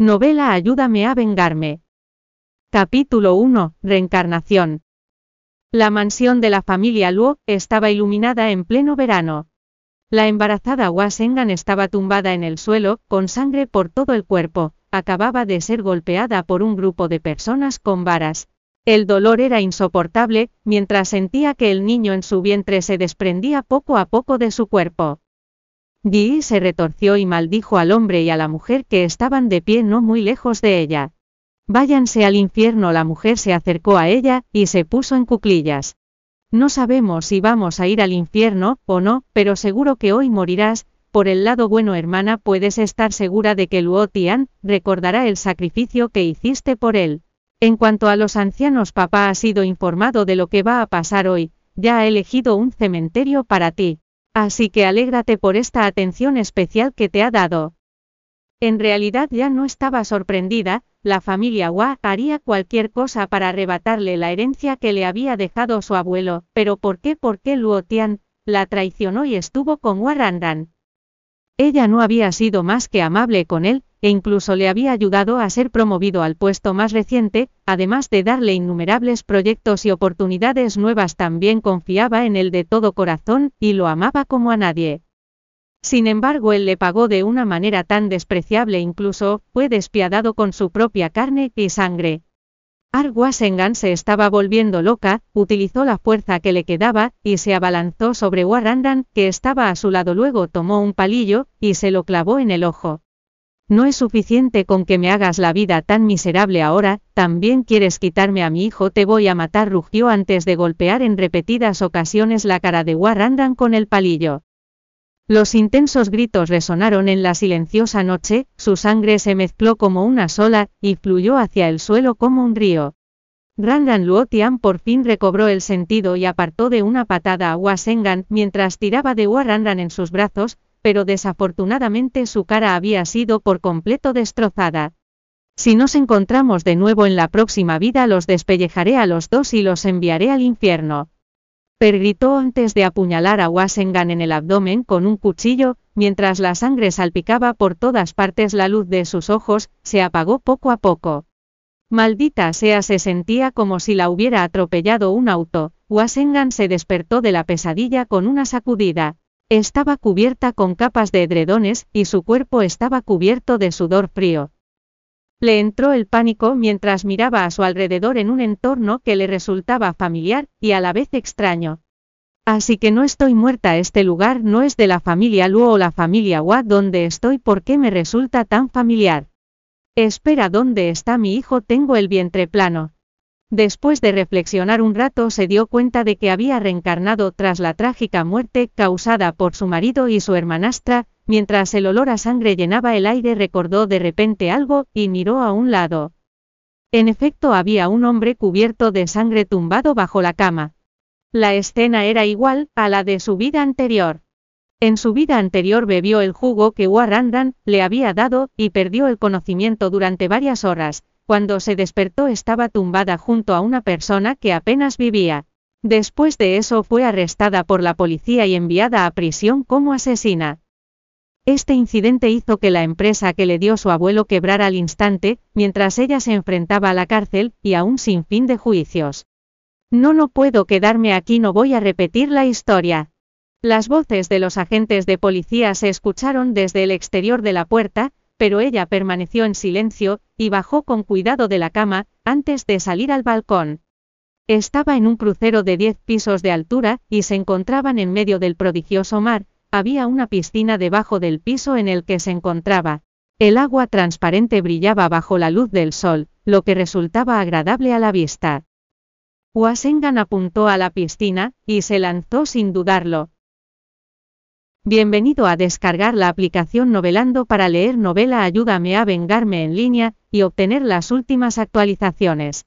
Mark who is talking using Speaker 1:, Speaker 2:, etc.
Speaker 1: Novela Ayúdame a vengarme. Capítulo 1. Reencarnación. La mansión de la familia Luo estaba iluminada en pleno verano. La embarazada Wasengan estaba tumbada en el suelo, con sangre por todo el cuerpo, acababa de ser golpeada por un grupo de personas con varas. El dolor era insoportable, mientras sentía que el niño en su vientre se desprendía poco a poco de su cuerpo. Yi se retorció y maldijo al hombre y a la mujer que estaban de pie no muy lejos de ella. Váyanse al infierno. La mujer se acercó a ella, y se puso en cuclillas. No sabemos si vamos a ir al infierno, o no, pero seguro que hoy morirás, por el lado bueno hermana puedes estar segura de que Luo Tian, recordará el sacrificio que hiciste por él. En cuanto a los ancianos papá ha sido informado de lo que va a pasar hoy, ya ha elegido un cementerio para ti. Así que alégrate por esta atención especial que te ha dado. En realidad ya no estaba sorprendida, la familia Hua haría cualquier cosa para arrebatarle la herencia que le había dejado su abuelo, pero ¿por qué? ¿Por qué Luo Tian la traicionó y estuvo con Randan? Ella no había sido más que amable con él, e incluso le había ayudado a ser promovido al puesto más reciente, además de darle innumerables proyectos y oportunidades nuevas también confiaba en él de todo corazón, y lo amaba como a nadie. Sin embargo, él le pagó de una manera tan despreciable incluso, fue despiadado con su propia carne y sangre. Arguasengan se estaba volviendo loca, utilizó la fuerza que le quedaba, y se abalanzó sobre Warrandan, que estaba a su lado luego tomó un palillo, y se lo clavó en el ojo. No es suficiente con que me hagas la vida tan miserable ahora, también quieres quitarme a mi hijo, te voy a matar, rugió antes de golpear en repetidas ocasiones la cara de Warrandan con el palillo. Los intensos gritos resonaron en la silenciosa noche, su sangre se mezcló como una sola, y fluyó hacia el suelo como un río. Rangan Luotian por fin recobró el sentido y apartó de una patada a Wasengan mientras tiraba de Warrandan en sus brazos, pero desafortunadamente su cara había sido por completo destrozada. Si nos encontramos de nuevo en la próxima vida los despellejaré a los dos y los enviaré al infierno. Per gritó antes de apuñalar a Wasengan en el abdomen con un cuchillo, mientras la sangre salpicaba por todas partes la luz de sus ojos, se apagó poco a poco. Maldita sea se sentía como si la hubiera atropellado un auto, Wasengan se despertó de la pesadilla con una sacudida. Estaba cubierta con capas de edredones, y su cuerpo estaba cubierto de sudor frío. Le entró el pánico mientras miraba a su alrededor en un entorno que le resultaba familiar, y a la vez extraño. Así que no estoy muerta, este lugar no es de la familia Luo o la familia Hua donde estoy, ¿por qué me resulta tan familiar? Espera, ¿dónde está mi hijo? Tengo el vientre plano. Después de reflexionar un rato se dio cuenta de que había reencarnado tras la trágica muerte causada por su marido y su hermanastra, mientras el olor a sangre llenaba el aire recordó de repente algo, y miró a un lado. En efecto había un hombre cubierto de sangre tumbado bajo la cama. La escena era igual a la de su vida anterior. En su vida anterior bebió el jugo que Warrandan le había dado, y perdió el conocimiento durante varias horas, cuando se despertó estaba tumbada junto a una persona que apenas vivía. Después de eso fue arrestada por la policía y enviada a prisión como asesina. Este incidente hizo que la empresa que le dio su abuelo quebrara al instante, mientras ella se enfrentaba a la cárcel, y a un sinfín de juicios. No, no puedo quedarme aquí, no voy a repetir la historia. Las voces de los agentes de policía se escucharon desde el exterior de la puerta, pero ella permaneció en silencio, y bajó con cuidado de la cama, antes de salir al balcón. Estaba en un crucero de diez pisos de altura, y se encontraban en medio del prodigioso mar, había una piscina debajo del piso en el que se encontraba. El agua transparente brillaba bajo la luz del sol, lo que resultaba agradable a la vista. Wasengan apuntó a la piscina, y se lanzó sin dudarlo, Bienvenido a descargar la aplicación Novelando para leer novela Ayúdame a vengarme en línea y obtener las últimas actualizaciones.